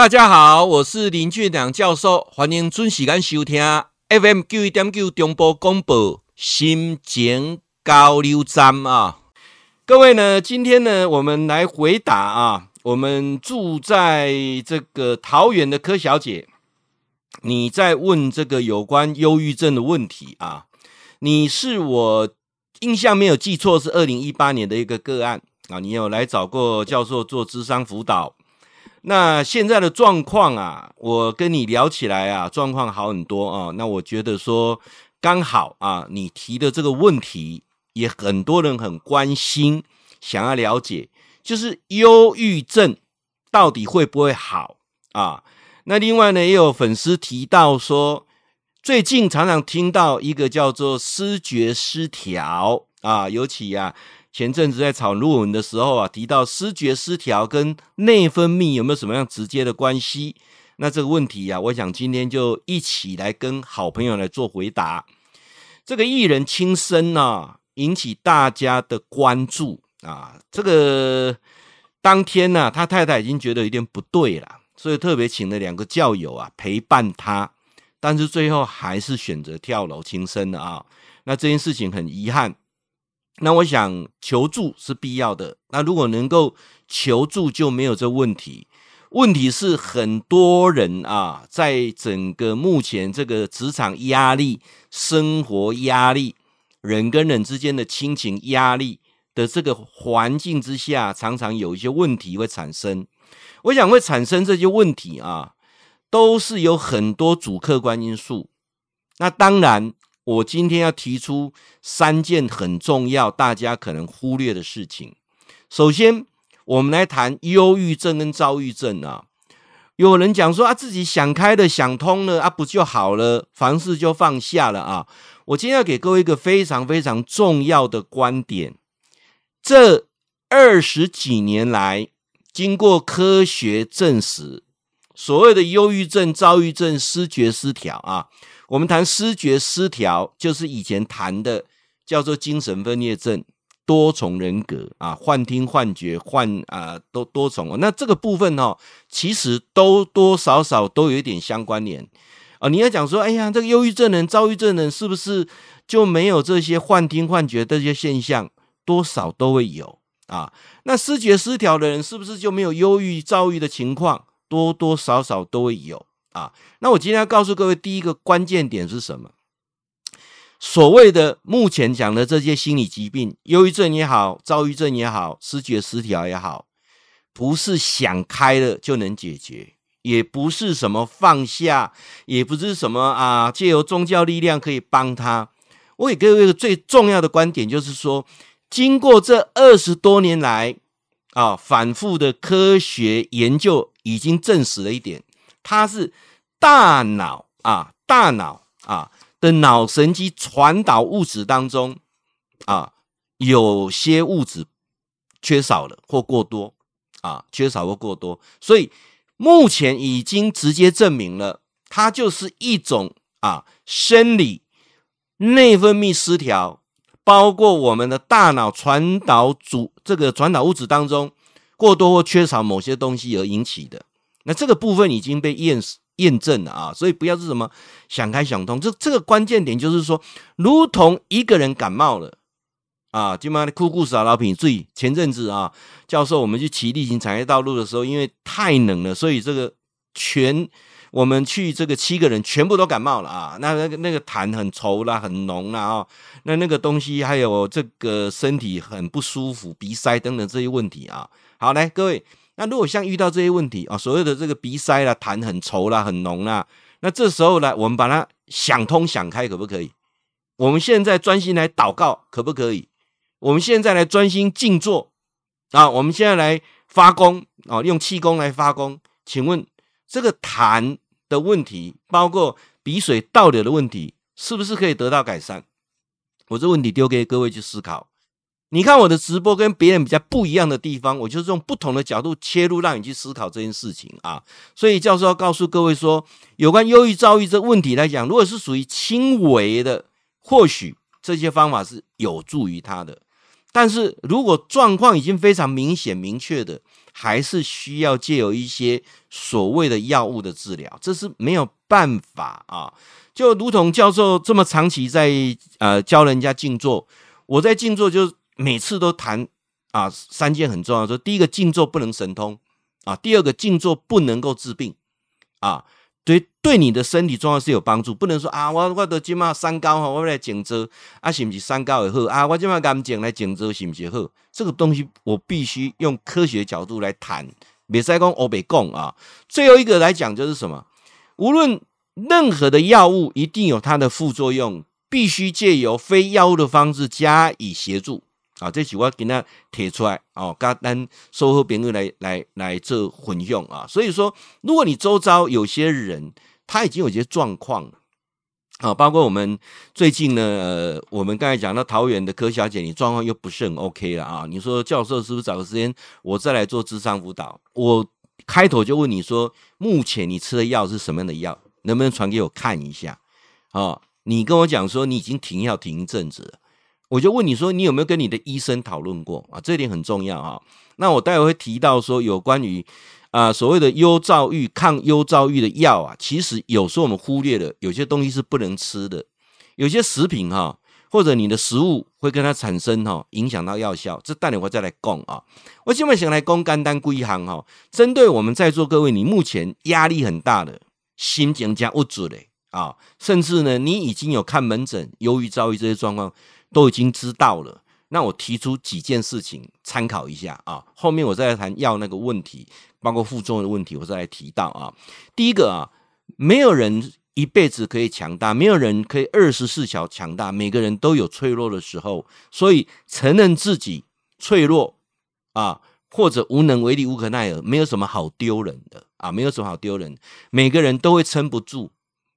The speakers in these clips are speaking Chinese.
大家好，我是林俊良教授，欢迎准时间收听 FM 九一点九中波广播新简交流站啊。各位呢，今天呢，我们来回答啊，我们住在这个桃园的柯小姐，你在问这个有关忧郁症的问题啊。你是我印象没有记错，是二零一八年的一个个案啊，你有来找过教授做智商辅导。那现在的状况啊，我跟你聊起来啊，状况好很多啊。那我觉得说刚好啊，你提的这个问题也很多人很关心，想要了解，就是忧郁症到底会不会好啊？那另外呢，也有粉丝提到说，最近常常听到一个叫做思觉失调啊，尤其啊。前阵子在炒论文的时候啊，提到思觉失调跟内分泌有没有什么样直接的关系？那这个问题啊，我想今天就一起来跟好朋友来做回答。这个艺人轻生啊，引起大家的关注啊。这个当天呢、他太太已经觉得有点不对了，所以特别请了两个教友啊陪伴他，但是最后还是选择跳楼轻生了啊。那这件事情很遗憾。那我想求助是必要的。那如果能够求助，就没有这问题。问题是很多人啊，在整个目前这个职场压力、生活压力、人跟人之间的亲情压力的这个环境之下，常常有一些问题会产生。我想会产生这些问题啊，都是有很多主客观因素。那当然。我今天要提出三件很重要、大家可能忽略的事情。首先，我们来谈忧郁症跟躁郁症啊。有人讲说啊，自己想开了、想通了啊，不就好了，凡事就放下了啊。我今天要给各位一个非常非常重要的观点：这二十几年来，经过科学证实，所谓的忧郁症、躁郁症、失觉失调啊。我们谈思觉失调，就是以前谈的叫做精神分裂症、多重人格啊，幻听、幻觉、幻啊，多多重。那这个部分哦，其实都多少少都有一点相关联啊。你要讲说，哎呀，这个忧郁症人、躁郁症人是不是就没有这些幻听、幻觉这些现象？多少都会有啊。那思觉失调的人是不是就没有忧郁、躁郁的情况？多多少少都会有。啊，那我今天要告诉各位，第一个关键点是什么？所谓的目前讲的这些心理疾病，忧郁症也好，躁郁症也好，失觉失调也好，不是想开了就能解决，也不是什么放下，也不是什么啊，借由宗教力量可以帮他。我给各位一个最重要的观点，就是说，经过这二十多年来啊，反复的科学研究，已经证实了一点。它是大脑啊，大脑啊的脑神经传导物质当中啊，有些物质缺少了或过多啊，缺少或过多，所以目前已经直接证明了，它就是一种啊生理内分泌失调，包括我们的大脑传导组这个传导物质当中过多或缺少某些东西而引起的。那这个部分已经被验验证了啊，所以不要是什么想开想通，这这个关键点就是说，如同一个人感冒了啊，就妈的哭故事啊，老品注意，前阵子啊，教授我们去骑力行产业道路的时候，因为太冷了，所以这个全我们去这个七个人全部都感冒了啊，那那个那个痰很稠啦，很浓啦啊，那那个东西还有这个身体很不舒服，鼻塞等等这些问题啊，好来各位。那如果像遇到这些问题啊，所谓的这个鼻塞啦、痰很稠啦、很浓啦，那这时候呢，我们把它想通想开，可不可以？我们现在专心来祷告，可不可以？我们现在来专心静坐啊，我们现在来发功啊，用气功来发功。请问这个痰的问题，包括鼻水倒流的问题，是不是可以得到改善？我这问题丢给各位去思考。你看我的直播跟别人比较不一样的地方，我就是用不同的角度切入，让你去思考这件事情啊。所以教授要告诉各位说，有关忧郁、躁郁这问题来讲，如果是属于轻微的，或许这些方法是有助于他的；但是如果状况已经非常明显、明确的，还是需要借由一些所谓的药物的治疗，这是没有办法啊。就如同教授这么长期在呃教人家静坐，我在静坐就每次都谈啊三件很重要，说第一个静坐不能神通啊，第二个静坐不能够治病啊。对，对你的身体状况是有帮助，不能说啊，我我得今嘛三高，我来静坐啊，是不是三高也好啊？我今嘛干净来静坐是不是好？这个东西我必须用科学角度来谈，别再讲欧北共啊。最后一个来讲就是什么？无论任何的药物，一定有它的副作用，必须借由非药物的方式加以协助。啊，这是我给他提出来哦，跟咱收后朋友来来来做混用啊。所以说，如果你周遭有些人他已经有些状况啊，包括我们最近呢，呃，我们刚才讲到桃园的柯小姐，你状况又不是很 OK 了啊。你说教授是不是找个时间我再来做智商辅导？我开头就问你说，目前你吃的药是什么样的药？能不能传给我看一下？啊，你跟我讲说你已经停药停一阵子了。我就问你说，你有没有跟你的医生讨论过啊？这点很重要啊。那我待会会提到说，有关于啊所谓的忧躁郁、抗忧躁郁的药啊，其实有时候我们忽略了，有些东西是不能吃的，有些食品哈，或者你的食物会跟它产生哈影响到药效。这待会我再来讲啊。我今晚想来讲简单几项哈，针对我们在座各位，你目前压力很大的，心情加郁卒的啊，甚至呢，你已经有看门诊、忧郁、躁郁这些状况。都已经知道了，那我提出几件事情参考一下啊。后面我再来谈药那个问题，包括副作用的问题，我再来提到啊。第一个啊，没有人一辈子可以强大，没有人可以二十四小时强大，每个人都有脆弱的时候，所以承认自己脆弱啊，或者无能为力、无可奈何，没有什么好丢人的啊，没有什么好丢人，每个人都会撑不住。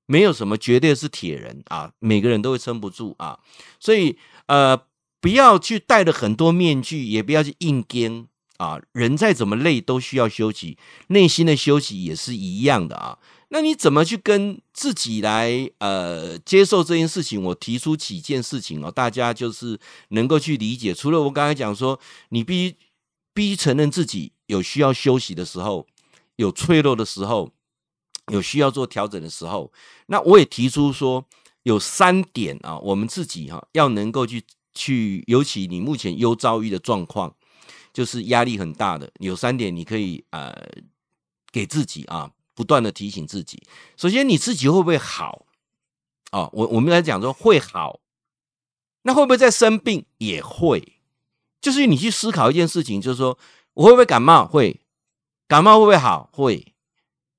没有什么绝对是铁人啊，每个人都会撑不住啊，所以呃，不要去戴了很多面具，也不要去硬撑啊。人再怎么累都需要休息，内心的休息也是一样的啊。那你怎么去跟自己来呃接受这件事情？我提出几件事情哦，大家就是能够去理解。除了我刚才讲说，你必须必须承认自己有需要休息的时候，有脆弱的时候。有需要做调整的时候，那我也提出说有三点啊，我们自己哈要能够去去，尤其你目前忧遭遇的状况，就是压力很大的，有三点你可以呃给自己啊不断的提醒自己。首先你自己会不会好啊？我我们来讲说会好，那会不会再生病？也会，就是你去思考一件事情，就是说我会不会感冒？会，感冒会不会好？会。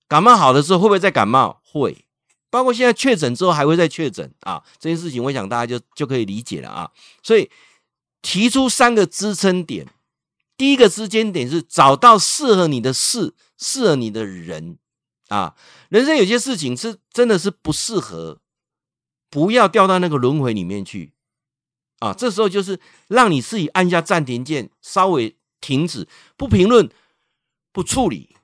感冒好的时候会不会再感冒？会，包括现在确诊之后还会再确诊啊！这件事情我想大家就就可以理解了啊。所以提出三个支撑点，第一个支撑点是找到适合你的事，适合你的人啊。人生有些事情是真的是不适合，不要掉到那个轮回里面去啊。这时候就是让你自己按下暂停键，稍微停止，不评论，不处理。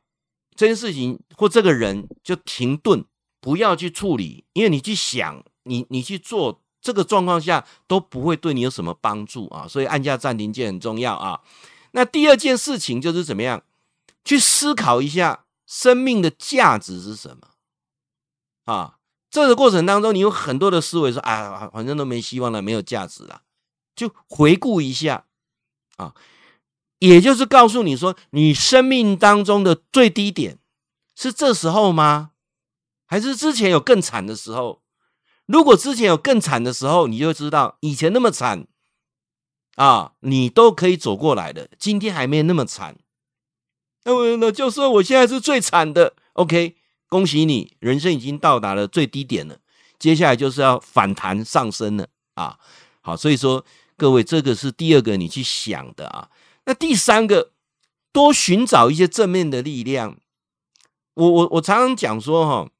这件事情或这个人就停顿，不要去处理，因为你去想，你你去做这个状况下都不会对你有什么帮助啊，所以按下暂停键很重要啊。那第二件事情就是怎么样去思考一下生命的价值是什么啊？这个过程当中，你有很多的思维说啊，反正都没希望了，没有价值了，就回顾一下啊。也就是告诉你说，你生命当中的最低点是这时候吗？还是之前有更惨的时候？如果之前有更惨的时候，你就知道以前那么惨啊，你都可以走过来的。今天还没那么惨，那那就说我现在是最惨的。OK，恭喜你，人生已经到达了最低点了。接下来就是要反弹上升了啊！好，所以说各位，这个是第二个你去想的啊。那第三个，多寻找一些正面的力量。我我我常常讲说哈，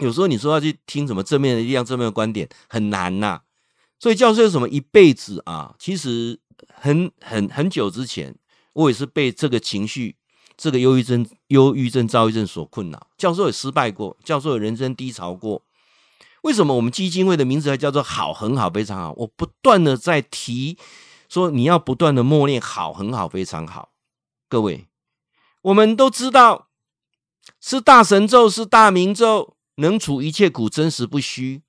有时候你说要去听什么正面的力量、正面的观点很难呐。所以教授有什么一辈子啊？其实很很很久之前，我也是被这个情绪、这个忧郁症、忧郁症、躁郁症所困扰。教授也失败过，教授有人生低潮过。为什么我们基金会的名字还叫做好、很好、非常好？我不断的在提。说你要不断的默念，好，很好，非常好。各位，我们都知道是大神咒，是大明咒，能除一切苦，真实不虚，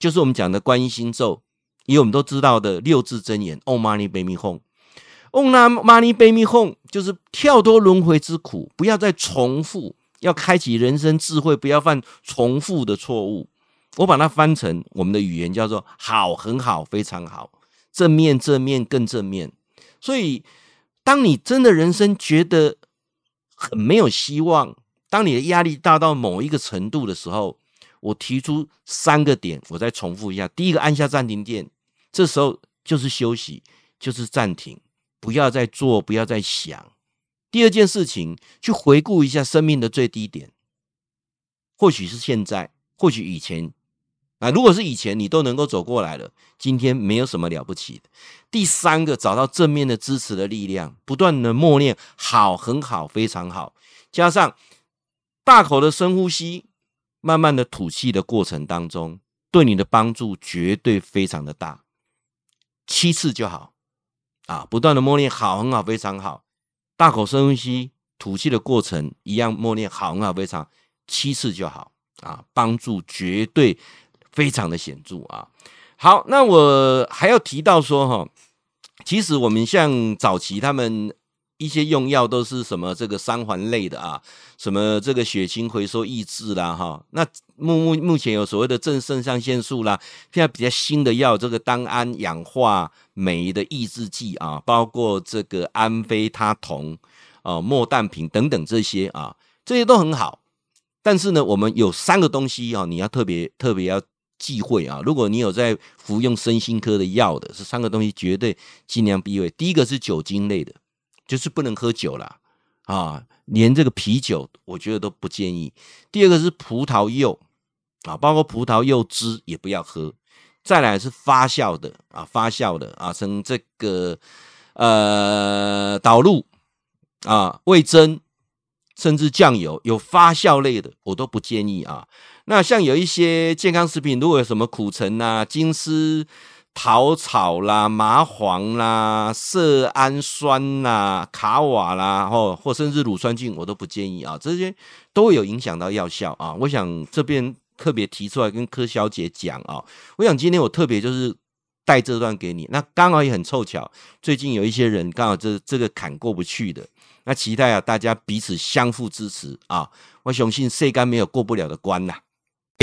就是我们讲的观音心咒，也我们都知道的六字真言：Om Mani Padme Hum，Om Mani p a m e Hum，就是跳脱轮回之苦，不要再重复，要开启人生智慧，不要犯重复的错误。我把它翻成我们的语言，叫做“好，很好，非常好”，正面，正面，更正面。所以，当你真的人生觉得很没有希望，当你的压力大到某一个程度的时候，我提出三个点，我再重复一下：第一个，按下暂停键，这时候就是休息，就是暂停，不要再做，不要再想。第二件事情，去回顾一下生命的最低点，或许是现在，或许以前。啊，如果是以前你都能够走过来了，今天没有什么了不起的。第三个，找到正面的支持的力量，不断的默念“好，很好，非常好”，加上大口的深呼吸，慢慢的吐气的过程当中，对你的帮助绝对非常的大。七次就好啊，不断的默念“好，很好，非常好”，大口深呼吸，吐气的过程一样默念“好，很好，非常”，七次就好啊，帮助绝对。非常的显著啊！好，那我还要提到说哈，其实我们像早期他们一些用药都是什么这个三环类的啊，什么这个血清回收抑制啦哈。那目目目前有所谓的正肾上腺素啦，现在比较新的药，这个单胺氧化酶的抑制剂啊，包括这个安非他酮啊、莫氮平等等这些啊，这些都很好。但是呢，我们有三个东西啊，你要特别特别要。忌讳啊！如果你有在服用身心科的药的，这三个东西绝对尽量避讳。第一个是酒精类的，就是不能喝酒啦，啊，连这个啤酒我觉得都不建议。第二个是葡萄柚啊，包括葡萄柚汁也不要喝。再来是发酵的啊，发酵的啊，从这个呃导入啊味增，甚至酱油有发酵类的，我都不建议啊。那像有一些健康食品，如果有什么苦橙啦、金丝桃草啦、麻黄啦、色氨酸啦、卡瓦啦，或或甚至乳酸菌，我都不建议啊。这些都会有影响到药效啊。我想这边特别提出来跟柯小姐讲啊。我想今天我特别就是带这段给你。那刚好也很凑巧，最近有一些人刚好这这个坎过不去的。那期待啊，大家彼此相互支持啊。我相信世间没有过不了的关呐、啊。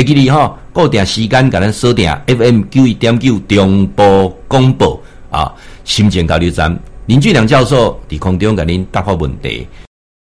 会记你哈，固定时间给咱锁定 FM 九一点九中波广播啊，心情交流站林俊良教授伫空中给您答复问题。